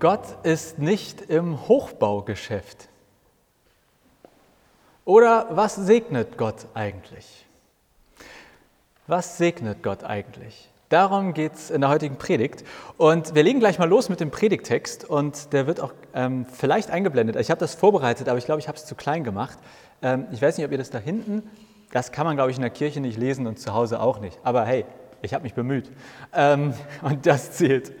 Gott ist nicht im Hochbaugeschäft. Oder was segnet Gott eigentlich? Was segnet Gott eigentlich? Darum geht es in der heutigen Predigt. Und wir legen gleich mal los mit dem Predigtext und der wird auch ähm, vielleicht eingeblendet. Ich habe das vorbereitet, aber ich glaube, ich habe es zu klein gemacht. Ähm, ich weiß nicht, ob ihr das da hinten, das kann man, glaube ich, in der Kirche nicht lesen und zu Hause auch nicht. Aber hey, ich habe mich bemüht. Ähm, und das zählt.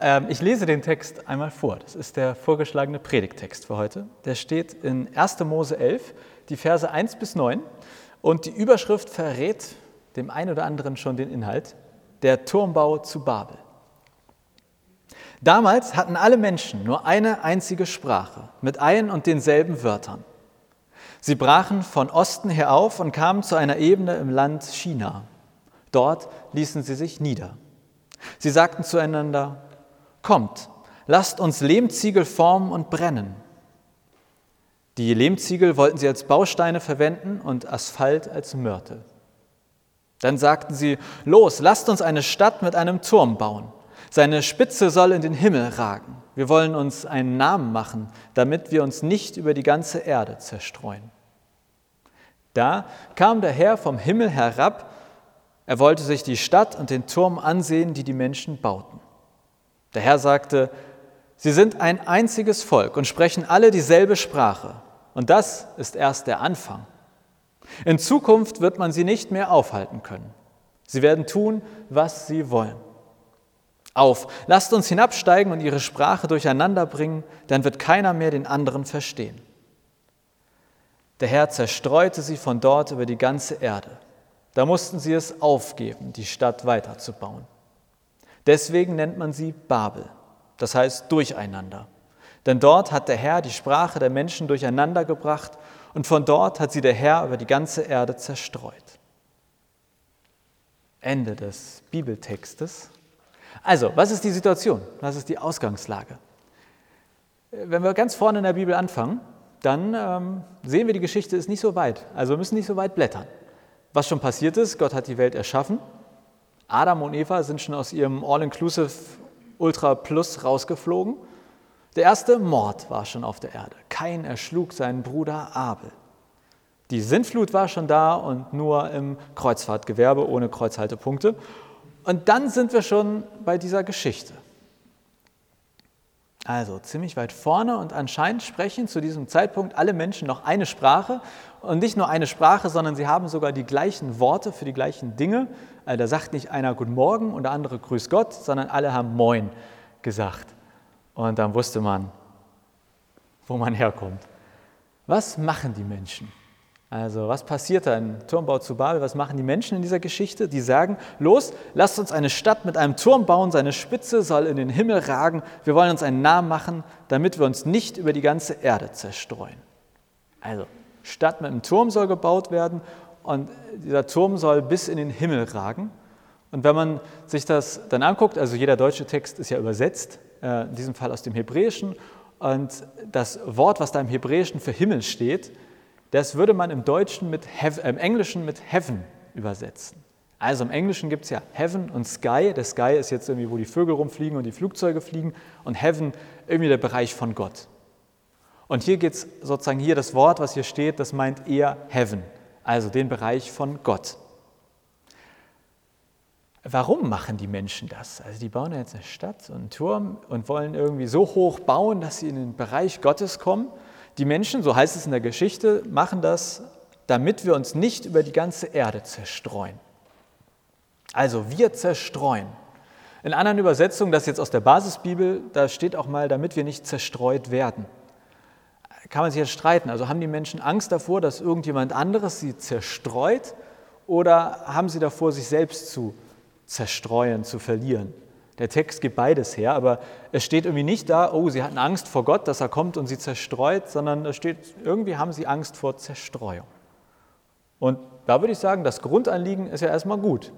Ähm, ich lese den Text einmal vor. Das ist der vorgeschlagene Predigtext für heute. Der steht in 1. Mose 11, die Verse 1 bis 9. Und die Überschrift verrät dem einen oder anderen schon den Inhalt der Turmbau zu Babel. Damals hatten alle Menschen nur eine einzige Sprache mit ein und denselben Wörtern. Sie brachen von Osten her auf und kamen zu einer Ebene im Land China. Dort ließen sie sich nieder. Sie sagten zueinander, Kommt, lasst uns Lehmziegel formen und brennen. Die Lehmziegel wollten sie als Bausteine verwenden und Asphalt als Mörtel. Dann sagten sie, los, lasst uns eine Stadt mit einem Turm bauen. Seine Spitze soll in den Himmel ragen. Wir wollen uns einen Namen machen, damit wir uns nicht über die ganze Erde zerstreuen. Da kam der Herr vom Himmel herab. Er wollte sich die Stadt und den Turm ansehen, die die Menschen bauten. Der Herr sagte, Sie sind ein einziges Volk und sprechen alle dieselbe Sprache. Und das ist erst der Anfang. In Zukunft wird man sie nicht mehr aufhalten können. Sie werden tun, was sie wollen. Auf, lasst uns hinabsteigen und ihre Sprache durcheinander bringen, dann wird keiner mehr den anderen verstehen. Der Herr zerstreute sie von dort über die ganze Erde. Da mussten sie es aufgeben, die Stadt weiterzubauen. Deswegen nennt man sie Babel, das heißt Durcheinander. Denn dort hat der Herr die Sprache der Menschen durcheinander gebracht und von dort hat sie der Herr über die ganze Erde zerstreut. Ende des Bibeltextes. Also, was ist die Situation? Was ist die Ausgangslage? Wenn wir ganz vorne in der Bibel anfangen, dann ähm, sehen wir, die Geschichte ist nicht so weit. Also wir müssen nicht so weit blättern. Was schon passiert ist, Gott hat die Welt erschaffen. Adam und Eva sind schon aus ihrem All-Inclusive Ultra Plus rausgeflogen. Der erste Mord war schon auf der Erde. Kain erschlug seinen Bruder Abel. Die Sintflut war schon da und nur im Kreuzfahrtgewerbe ohne Kreuzhaltepunkte. Und dann sind wir schon bei dieser Geschichte. Also ziemlich weit vorne und anscheinend sprechen zu diesem Zeitpunkt alle Menschen noch eine Sprache und nicht nur eine Sprache, sondern sie haben sogar die gleichen Worte für die gleichen Dinge. Also da sagt nicht einer Guten Morgen und der andere Grüß Gott, sondern alle haben Moin gesagt. Und dann wusste man, wo man herkommt. Was machen die Menschen? Also was passiert da im Turmbau zu Babel? Was machen die Menschen in dieser Geschichte? Die sagen, los, lasst uns eine Stadt mit einem Turm bauen, seine Spitze soll in den Himmel ragen, wir wollen uns einen Namen machen, damit wir uns nicht über die ganze Erde zerstreuen. Also, Stadt mit einem Turm soll gebaut werden und dieser Turm soll bis in den Himmel ragen. Und wenn man sich das dann anguckt, also jeder deutsche Text ist ja übersetzt, äh, in diesem Fall aus dem Hebräischen. Und das Wort, was da im Hebräischen für Himmel steht, das würde man im Deutschen mit Heaven, äh, im Englischen mit Heaven übersetzen. Also im Englischen gibt es ja Heaven und Sky. Der Sky ist jetzt irgendwie, wo die Vögel rumfliegen und die Flugzeuge fliegen. Und Heaven irgendwie der Bereich von Gott. Und hier geht es sozusagen, hier das Wort, was hier steht, das meint eher Heaven, also den Bereich von Gott. Warum machen die Menschen das? Also die bauen jetzt eine Stadt und einen Turm und wollen irgendwie so hoch bauen, dass sie in den Bereich Gottes kommen. Die Menschen, so heißt es in der Geschichte, machen das, damit wir uns nicht über die ganze Erde zerstreuen. Also wir zerstreuen. In anderen Übersetzungen, das jetzt aus der Basisbibel, da steht auch mal, damit wir nicht zerstreut werden. Kann man sich jetzt streiten. Also haben die Menschen Angst davor, dass irgendjemand anderes sie zerstreut oder haben sie davor, sich selbst zu zerstreuen, zu verlieren. Der Text gibt beides her, aber es steht irgendwie nicht da, oh, sie hatten Angst vor Gott, dass er kommt und sie zerstreut, sondern es steht, irgendwie haben sie Angst vor Zerstreuung. Und da würde ich sagen, das Grundanliegen ist ja erstmal gut.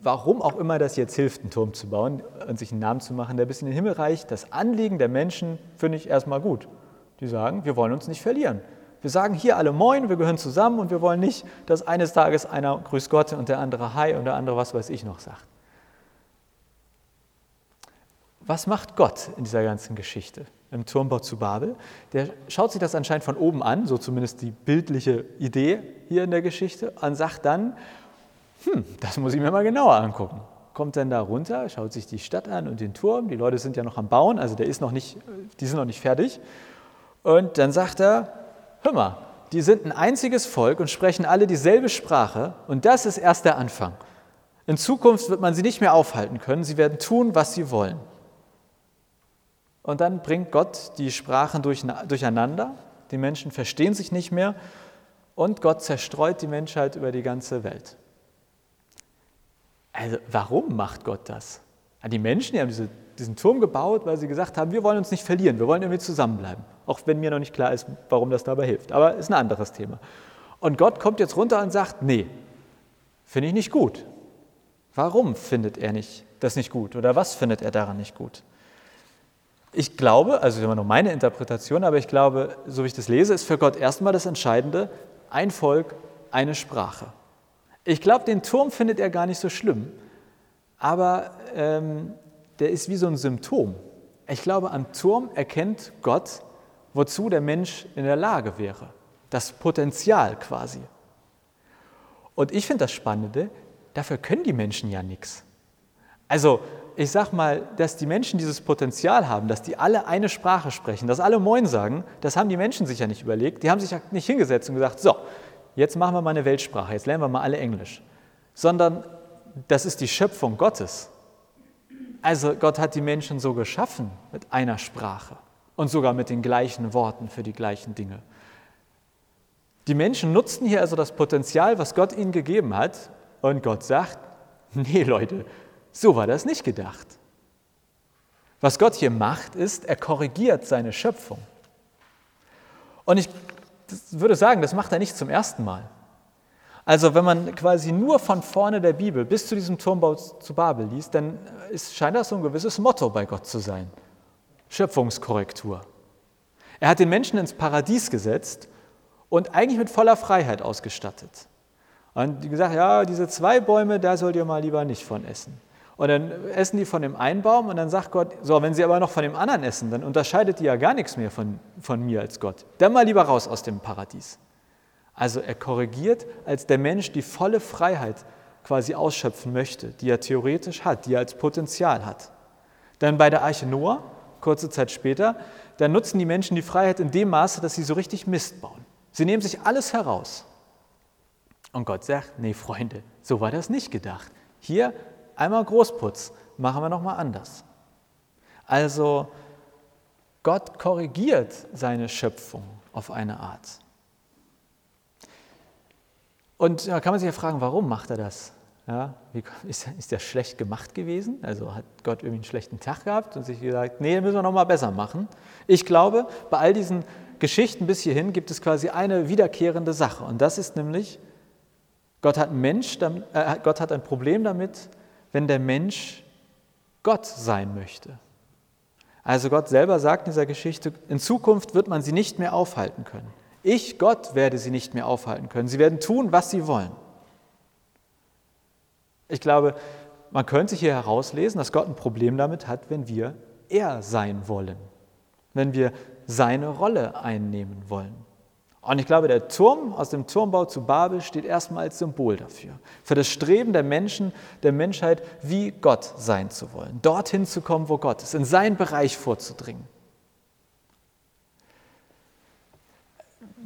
Warum auch immer das jetzt hilft, einen Turm zu bauen und sich einen Namen zu machen, der bis in den Himmel reicht, das Anliegen der Menschen finde ich erstmal gut. Die sagen, wir wollen uns nicht verlieren. Wir sagen hier alle Moin, wir gehören zusammen und wir wollen nicht, dass eines Tages einer Grüß Gott und der andere Hi und der andere was weiß ich noch sagt. Was macht Gott in dieser ganzen Geschichte im Turmbau zu Babel? Der schaut sich das anscheinend von oben an, so zumindest die bildliche Idee hier in der Geschichte, und sagt dann, hm, das muss ich mir mal genauer angucken. Kommt dann da runter, schaut sich die Stadt an und den Turm. Die Leute sind ja noch am Bauen, also der ist noch nicht, die sind noch nicht fertig. Und dann sagt er, hör mal, die sind ein einziges Volk und sprechen alle dieselbe Sprache und das ist erst der Anfang. In Zukunft wird man sie nicht mehr aufhalten können, sie werden tun, was sie wollen. Und dann bringt Gott die Sprachen durcheinander, die Menschen verstehen sich nicht mehr und Gott zerstreut die Menschheit über die ganze Welt. Also warum macht Gott das? Die Menschen die haben diese, diesen Turm gebaut, weil sie gesagt haben, wir wollen uns nicht verlieren, wir wollen irgendwie zusammenbleiben. Auch wenn mir noch nicht klar ist, warum das dabei hilft. Aber ist ein anderes Thema. Und Gott kommt jetzt runter und sagt, nee, finde ich nicht gut. Warum findet er nicht, das nicht gut? Oder was findet er daran nicht gut? Ich glaube, also immer nur meine Interpretation, aber ich glaube, so wie ich das lese, ist für Gott erstmal das Entscheidende, ein Volk, eine Sprache. Ich glaube, den Turm findet er gar nicht so schlimm, aber ähm, der ist wie so ein Symptom. Ich glaube, am Turm erkennt Gott, wozu der Mensch in der Lage wäre. Das Potenzial quasi. Und ich finde das Spannende, dafür können die Menschen ja nichts. Also, ich sag mal, dass die Menschen dieses Potenzial haben, dass die alle eine Sprache sprechen, dass alle Moin sagen, das haben die Menschen sich ja nicht überlegt. Die haben sich ja nicht hingesetzt und gesagt, so, jetzt machen wir mal eine Weltsprache, jetzt lernen wir mal alle Englisch, sondern das ist die Schöpfung Gottes. Also Gott hat die Menschen so geschaffen mit einer Sprache und sogar mit den gleichen Worten für die gleichen Dinge. Die Menschen nutzten hier also das Potenzial, was Gott ihnen gegeben hat, und Gott sagt, nee Leute, so war das nicht gedacht. Was Gott hier macht, ist, er korrigiert seine Schöpfung. Und ich würde sagen, das macht er nicht zum ersten Mal. Also wenn man quasi nur von vorne der Bibel bis zu diesem Turmbau zu Babel liest, dann scheint das so ein gewisses Motto bei Gott zu sein. Schöpfungskorrektur. Er hat den Menschen ins Paradies gesetzt und eigentlich mit voller Freiheit ausgestattet. Und gesagt, ja, diese zwei Bäume, da sollt ihr mal lieber nicht von essen. Und dann essen die von dem einen Baum und dann sagt Gott, so, wenn sie aber noch von dem anderen essen, dann unterscheidet die ja gar nichts mehr von, von mir als Gott. Dann mal lieber raus aus dem Paradies. Also er korrigiert, als der Mensch die volle Freiheit quasi ausschöpfen möchte, die er theoretisch hat, die er als Potenzial hat. Dann bei der Arche Noah, kurze Zeit später, dann nutzen die Menschen die Freiheit in dem Maße, dass sie so richtig Mist bauen. Sie nehmen sich alles heraus. Und Gott sagt, nee Freunde, so war das nicht gedacht. Hier Einmal Großputz, machen wir nochmal anders. Also Gott korrigiert seine Schöpfung auf eine Art. Und da kann man sich ja fragen, warum macht er das? Ja, wie, ist, ist der schlecht gemacht gewesen? Also hat Gott irgendwie einen schlechten Tag gehabt und sich gesagt, nee, müssen wir nochmal besser machen. Ich glaube, bei all diesen Geschichten bis hierhin gibt es quasi eine wiederkehrende Sache. Und das ist nämlich, Gott hat, Mensch, äh, Gott hat ein Problem damit, wenn der Mensch Gott sein möchte. Also Gott selber sagt in dieser Geschichte, in Zukunft wird man sie nicht mehr aufhalten können. Ich, Gott, werde sie nicht mehr aufhalten können. Sie werden tun, was sie wollen. Ich glaube, man könnte hier herauslesen, dass Gott ein Problem damit hat, wenn wir er sein wollen, wenn wir seine Rolle einnehmen wollen. Und ich glaube, der Turm aus dem Turmbau zu Babel steht erstmal als Symbol dafür. Für das Streben der Menschen, der Menschheit, wie Gott sein zu wollen. Dorthin zu kommen, wo Gott ist, in seinen Bereich vorzudringen.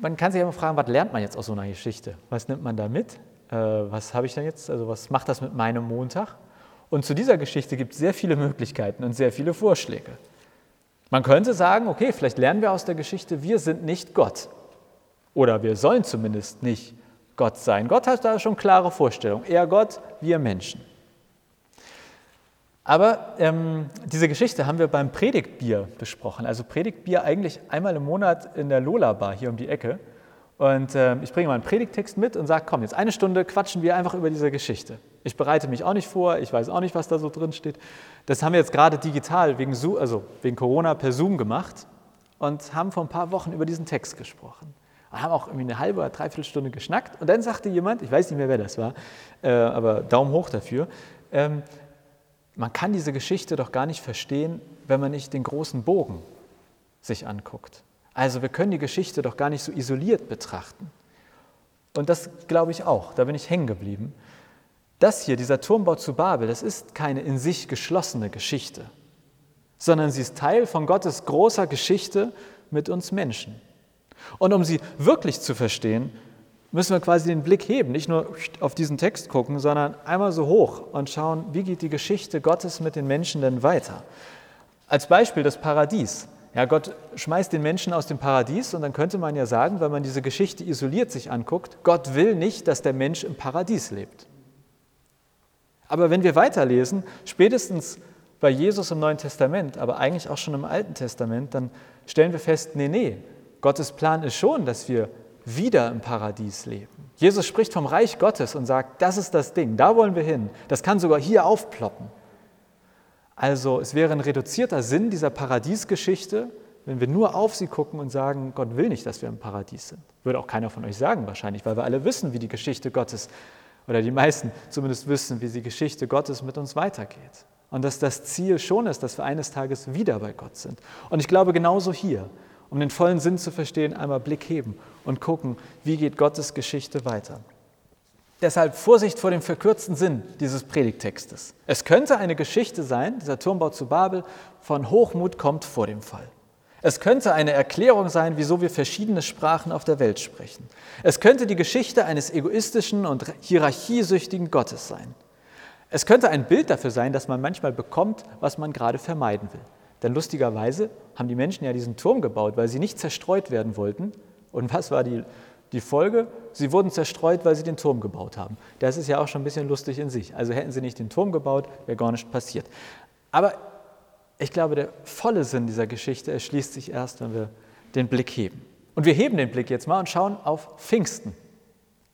Man kann sich immer fragen, was lernt man jetzt aus so einer Geschichte? Was nimmt man da mit? Äh, was habe ich denn jetzt? Also, was macht das mit meinem Montag? Und zu dieser Geschichte gibt es sehr viele Möglichkeiten und sehr viele Vorschläge. Man könnte sagen, okay, vielleicht lernen wir aus der Geschichte, wir sind nicht Gott. Oder wir sollen zumindest nicht Gott sein. Gott hat da schon klare Vorstellungen. Er Gott, wir Menschen. Aber ähm, diese Geschichte haben wir beim Predigtbier besprochen. Also Predigtbier eigentlich einmal im Monat in der Lola Bar hier um die Ecke. Und äh, ich bringe mal einen Predigtext mit und sage, komm, jetzt eine Stunde quatschen wir einfach über diese Geschichte. Ich bereite mich auch nicht vor, ich weiß auch nicht, was da so drin steht. Das haben wir jetzt gerade digital wegen, also wegen Corona per Zoom gemacht und haben vor ein paar Wochen über diesen Text gesprochen. Haben auch irgendwie eine halbe oder dreiviertel Stunde geschnackt und dann sagte jemand, ich weiß nicht mehr, wer das war, äh, aber Daumen hoch dafür, ähm, man kann diese Geschichte doch gar nicht verstehen, wenn man nicht den großen Bogen sich anguckt. Also wir können die Geschichte doch gar nicht so isoliert betrachten. Und das glaube ich auch, da bin ich hängen geblieben. Das hier, dieser Turmbau zu Babel, das ist keine in sich geschlossene Geschichte, sondern sie ist Teil von Gottes großer Geschichte mit uns Menschen. Und um sie wirklich zu verstehen, müssen wir quasi den Blick heben, nicht nur auf diesen Text gucken, sondern einmal so hoch und schauen, wie geht die Geschichte Gottes mit den Menschen denn weiter. Als Beispiel das Paradies. Ja, Gott schmeißt den Menschen aus dem Paradies und dann könnte man ja sagen, wenn man diese Geschichte isoliert sich anguckt, Gott will nicht, dass der Mensch im Paradies lebt. Aber wenn wir weiterlesen, spätestens bei Jesus im Neuen Testament, aber eigentlich auch schon im Alten Testament, dann stellen wir fest, nee, nee, Gottes Plan ist schon, dass wir wieder im Paradies leben. Jesus spricht vom Reich Gottes und sagt, das ist das Ding, da wollen wir hin. Das kann sogar hier aufploppen. Also es wäre ein reduzierter Sinn dieser Paradiesgeschichte, wenn wir nur auf sie gucken und sagen, Gott will nicht, dass wir im Paradies sind. Würde auch keiner von euch sagen wahrscheinlich, weil wir alle wissen, wie die Geschichte Gottes, oder die meisten zumindest wissen, wie die Geschichte Gottes mit uns weitergeht. Und dass das Ziel schon ist, dass wir eines Tages wieder bei Gott sind. Und ich glaube genauso hier, um den vollen Sinn zu verstehen, einmal Blick heben und gucken, wie geht Gottes Geschichte weiter. Deshalb Vorsicht vor dem verkürzten Sinn dieses Predigtextes. Es könnte eine Geschichte sein, dieser Turmbau zu Babel, von Hochmut kommt vor dem Fall. Es könnte eine Erklärung sein, wieso wir verschiedene Sprachen auf der Welt sprechen. Es könnte die Geschichte eines egoistischen und hierarchiesüchtigen Gottes sein. Es könnte ein Bild dafür sein, dass man manchmal bekommt, was man gerade vermeiden will. Denn lustigerweise haben die Menschen ja diesen Turm gebaut, weil sie nicht zerstreut werden wollten. Und was war die die Folge, sie wurden zerstreut, weil sie den Turm gebaut haben. Das ist ja auch schon ein bisschen lustig in sich. Also hätten sie nicht den Turm gebaut, wäre gar nichts passiert. Aber ich glaube, der volle Sinn dieser Geschichte erschließt sich erst, wenn wir den Blick heben. Und wir heben den Blick jetzt mal und schauen auf Pfingsten.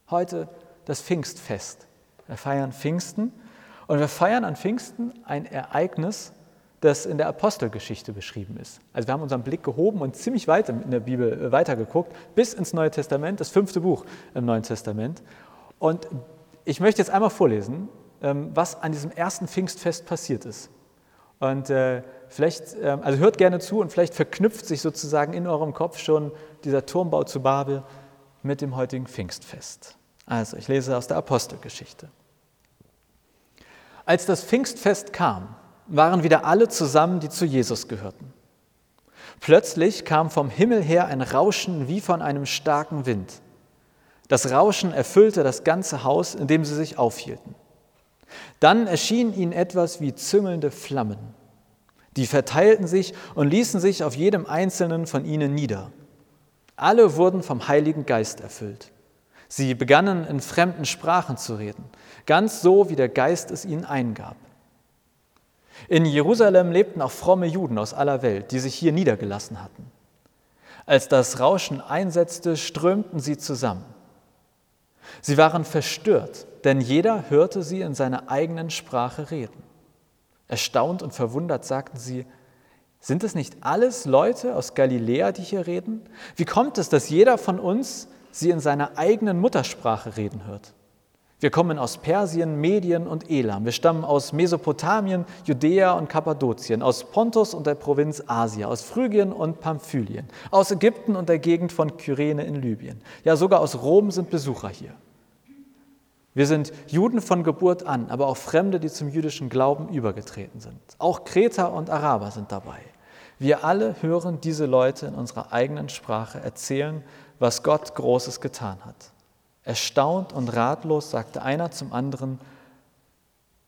Heute das Pfingstfest. Wir feiern Pfingsten und wir feiern an Pfingsten ein Ereignis, das in der Apostelgeschichte beschrieben ist. Also wir haben unseren Blick gehoben und ziemlich weit in der Bibel äh, weitergeguckt, bis ins Neue Testament, das fünfte Buch im Neuen Testament. Und ich möchte jetzt einmal vorlesen, ähm, was an diesem ersten Pfingstfest passiert ist. Und äh, vielleicht, ähm, also hört gerne zu und vielleicht verknüpft sich sozusagen in eurem Kopf schon dieser Turmbau zu Babel mit dem heutigen Pfingstfest. Also ich lese aus der Apostelgeschichte. Als das Pfingstfest kam, waren wieder alle zusammen, die zu Jesus gehörten. Plötzlich kam vom Himmel her ein Rauschen wie von einem starken Wind. Das Rauschen erfüllte das ganze Haus, in dem sie sich aufhielten. Dann erschien ihnen etwas wie züngelnde Flammen. Die verteilten sich und ließen sich auf jedem einzelnen von ihnen nieder. Alle wurden vom Heiligen Geist erfüllt. Sie begannen in fremden Sprachen zu reden, ganz so, wie der Geist es ihnen eingab. In Jerusalem lebten auch fromme Juden aus aller Welt, die sich hier niedergelassen hatten. Als das Rauschen einsetzte, strömten sie zusammen. Sie waren verstört, denn jeder hörte sie in seiner eigenen Sprache reden. Erstaunt und verwundert sagten sie, sind es nicht alles Leute aus Galiläa, die hier reden? Wie kommt es, dass jeder von uns sie in seiner eigenen Muttersprache reden hört? Wir kommen aus Persien, Medien und Elam. Wir stammen aus Mesopotamien, Judäa und Kappadokien, aus Pontus und der Provinz Asia, aus Phrygien und Pamphylien, aus Ägypten und der Gegend von Kyrene in Libyen. Ja, sogar aus Rom sind Besucher hier. Wir sind Juden von Geburt an, aber auch Fremde, die zum jüdischen Glauben übergetreten sind. Auch Kreter und Araber sind dabei. Wir alle hören diese Leute in unserer eigenen Sprache erzählen, was Gott Großes getan hat. Erstaunt und ratlos sagte einer zum anderen,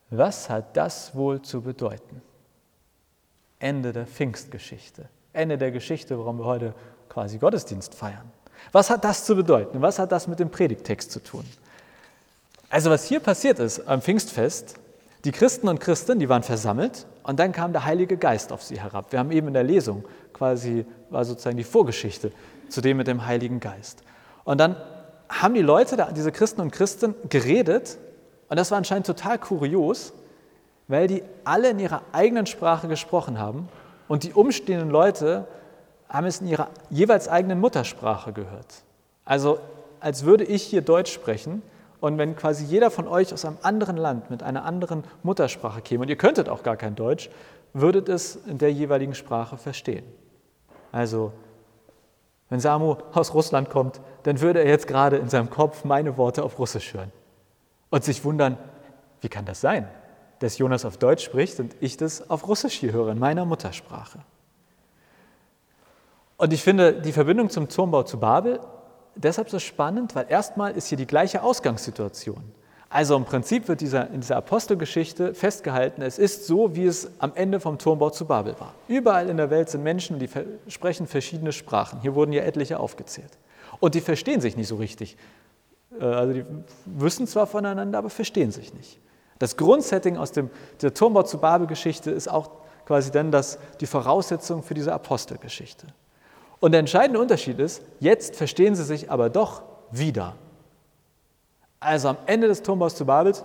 was hat das wohl zu bedeuten? Ende der Pfingstgeschichte. Ende der Geschichte, warum wir heute quasi Gottesdienst feiern. Was hat das zu bedeuten? Was hat das mit dem Predigtext zu tun? Also was hier passiert ist am Pfingstfest, die Christen und Christen, die waren versammelt und dann kam der Heilige Geist auf sie herab. Wir haben eben in der Lesung quasi, war sozusagen die Vorgeschichte zu dem mit dem Heiligen Geist. Und dann haben die Leute, diese Christen und Christen, geredet und das war anscheinend total kurios, weil die alle in ihrer eigenen Sprache gesprochen haben und die umstehenden Leute haben es in ihrer jeweils eigenen Muttersprache gehört. Also als würde ich hier Deutsch sprechen und wenn quasi jeder von euch aus einem anderen Land mit einer anderen Muttersprache käme, und ihr könntet auch gar kein Deutsch, würdet es in der jeweiligen Sprache verstehen. Also, wenn Samu aus Russland kommt, dann würde er jetzt gerade in seinem Kopf meine Worte auf Russisch hören und sich wundern, wie kann das sein, dass Jonas auf Deutsch spricht und ich das auf Russisch hier höre, in meiner Muttersprache. Und ich finde die Verbindung zum Turmbau zu Babel deshalb so spannend, weil erstmal ist hier die gleiche Ausgangssituation. Also im Prinzip wird dieser, in dieser Apostelgeschichte festgehalten, es ist so, wie es am Ende vom Turmbau zu Babel war. Überall in der Welt sind Menschen, die sprechen verschiedene Sprachen. Hier wurden ja etliche aufgezählt. Und die verstehen sich nicht so richtig. Äh, also die wissen zwar voneinander, aber verstehen sich nicht. Das Grundsetting aus dem, der Turmbau zu Babel-Geschichte ist auch quasi dann das, die Voraussetzung für diese Apostelgeschichte. Und der entscheidende Unterschied ist, jetzt verstehen sie sich aber doch wieder. Also am Ende des Turmbaus zu Babels,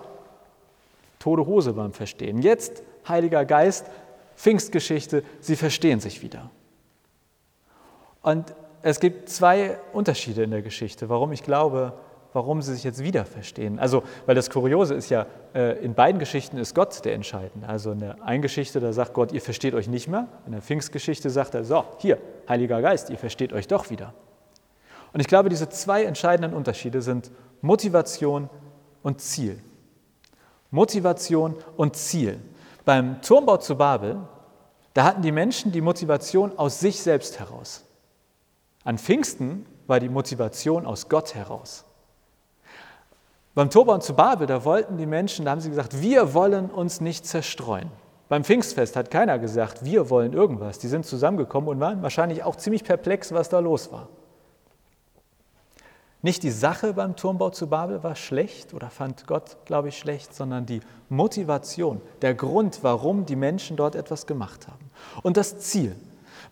tote Hose beim Verstehen. Jetzt Heiliger Geist, Pfingstgeschichte, sie verstehen sich wieder. Und es gibt zwei Unterschiede in der Geschichte, warum ich glaube, warum sie sich jetzt wieder verstehen. Also, weil das Kuriose ist ja, äh, in beiden Geschichten ist Gott der Entscheidende. Also in der einen Geschichte, da sagt Gott, ihr versteht euch nicht mehr. In der Pfingstgeschichte sagt er, so, hier, Heiliger Geist, ihr versteht euch doch wieder. Und ich glaube, diese zwei entscheidenden Unterschiede sind Motivation und Ziel. Motivation und Ziel. Beim Turmbau zu Babel, da hatten die Menschen die Motivation aus sich selbst heraus. An Pfingsten war die Motivation aus Gott heraus. Beim Turban zu Babel, da wollten die Menschen, da haben sie gesagt, wir wollen uns nicht zerstreuen. Beim Pfingstfest hat keiner gesagt, wir wollen irgendwas. Die sind zusammengekommen und waren wahrscheinlich auch ziemlich perplex, was da los war. Nicht die Sache beim Turmbau zu Babel war schlecht oder fand Gott, glaube ich, schlecht, sondern die Motivation, der Grund, warum die Menschen dort etwas gemacht haben. Und das Ziel.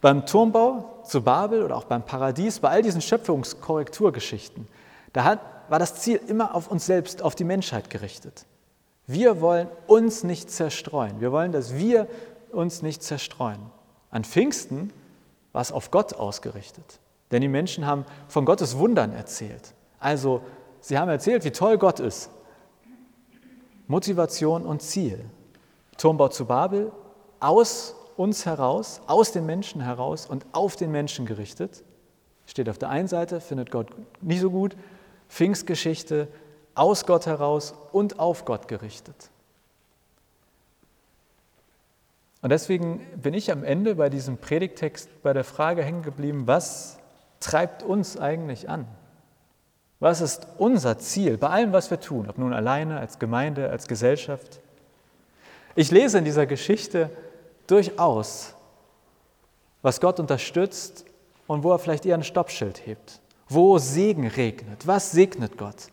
Beim Turmbau zu Babel oder auch beim Paradies, bei all diesen Schöpfungskorrekturgeschichten, da hat war das Ziel immer auf uns selbst, auf die Menschheit gerichtet. Wir wollen uns nicht zerstreuen. Wir wollen, dass wir uns nicht zerstreuen. An Pfingsten war es auf Gott ausgerichtet. Denn die Menschen haben von Gottes Wundern erzählt. Also, sie haben erzählt, wie toll Gott ist. Motivation und Ziel. Turmbau zu Babel, aus uns heraus, aus den Menschen heraus und auf den Menschen gerichtet. Steht auf der einen Seite, findet Gott nicht so gut, Pfingstgeschichte aus Gott heraus und auf Gott gerichtet. Und deswegen bin ich am Ende bei diesem Predigtext bei der Frage hängen geblieben, was treibt uns eigentlich an? Was ist unser Ziel bei allem, was wir tun, ob nun alleine, als Gemeinde, als Gesellschaft? Ich lese in dieser Geschichte durchaus, was Gott unterstützt und wo er vielleicht eher ein Stoppschild hebt wo Segen regnet. Was segnet Gott?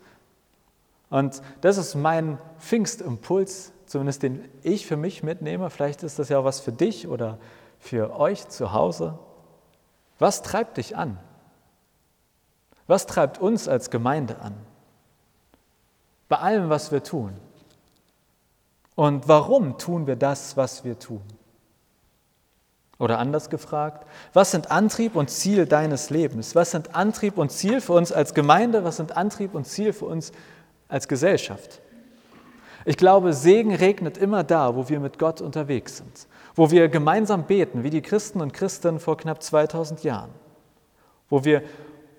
Und das ist mein Pfingstimpuls, zumindest den ich für mich mitnehme. Vielleicht ist das ja auch was für dich oder für euch zu Hause. Was treibt dich an? Was treibt uns als Gemeinde an? Bei allem, was wir tun. Und warum tun wir das, was wir tun? Oder anders gefragt, was sind Antrieb und Ziel deines Lebens? Was sind Antrieb und Ziel für uns als Gemeinde? Was sind Antrieb und Ziel für uns als Gesellschaft? Ich glaube, Segen regnet immer da, wo wir mit Gott unterwegs sind, wo wir gemeinsam beten, wie die Christen und Christen vor knapp 2000 Jahren, wo wir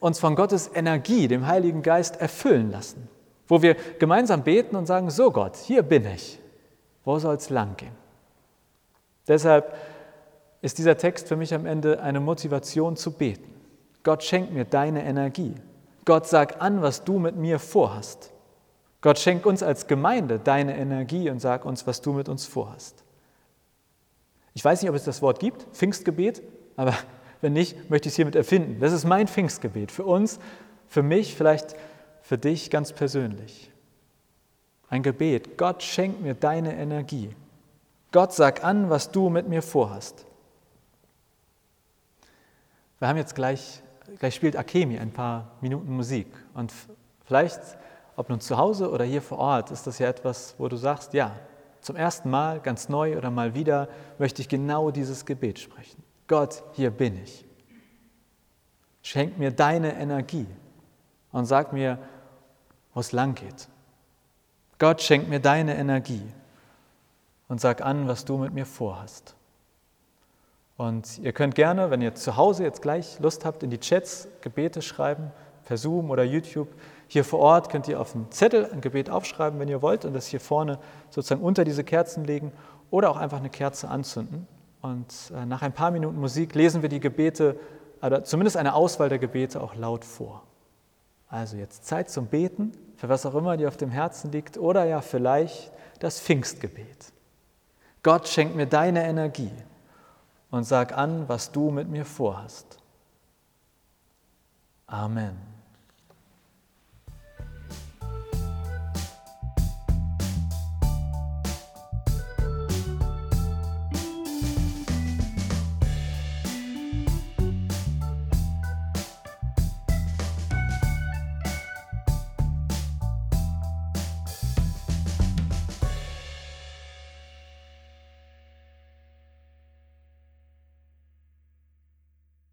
uns von Gottes Energie, dem Heiligen Geist, erfüllen lassen, wo wir gemeinsam beten und sagen, so Gott, hier bin ich, wo soll es lang gehen? Deshalb ist dieser Text für mich am Ende eine Motivation zu beten. Gott schenkt mir deine Energie. Gott sag an, was du mit mir vorhast. Gott schenkt uns als Gemeinde deine Energie und sag uns, was du mit uns vorhast. Ich weiß nicht, ob es das Wort gibt, Pfingstgebet, aber wenn nicht, möchte ich es hiermit erfinden. Das ist mein Pfingstgebet für uns, für mich, vielleicht für dich ganz persönlich. Ein Gebet. Gott schenkt mir deine Energie. Gott sag an, was du mit mir vorhast. Wir haben jetzt gleich, gleich spielt Akemi ein paar Minuten Musik. Und vielleicht, ob nun zu Hause oder hier vor Ort, ist das ja etwas, wo du sagst, ja, zum ersten Mal, ganz neu oder mal wieder, möchte ich genau dieses Gebet sprechen. Gott, hier bin ich. Schenk mir deine Energie und sag mir, wo es lang geht, Gott schenkt mir deine Energie und sag an, was du mit mir vorhast. Und ihr könnt gerne, wenn ihr zu Hause jetzt gleich Lust habt, in die Chats Gebete schreiben, per Zoom oder YouTube. Hier vor Ort könnt ihr auf einen Zettel ein Gebet aufschreiben, wenn ihr wollt, und das hier vorne sozusagen unter diese Kerzen legen oder auch einfach eine Kerze anzünden. Und äh, nach ein paar Minuten Musik lesen wir die Gebete, oder zumindest eine Auswahl der Gebete auch laut vor. Also jetzt Zeit zum Beten, für was auch immer dir auf dem Herzen liegt, oder ja vielleicht das Pfingstgebet. Gott schenkt mir deine Energie und sag an, was du mit mir vorhast. Amen.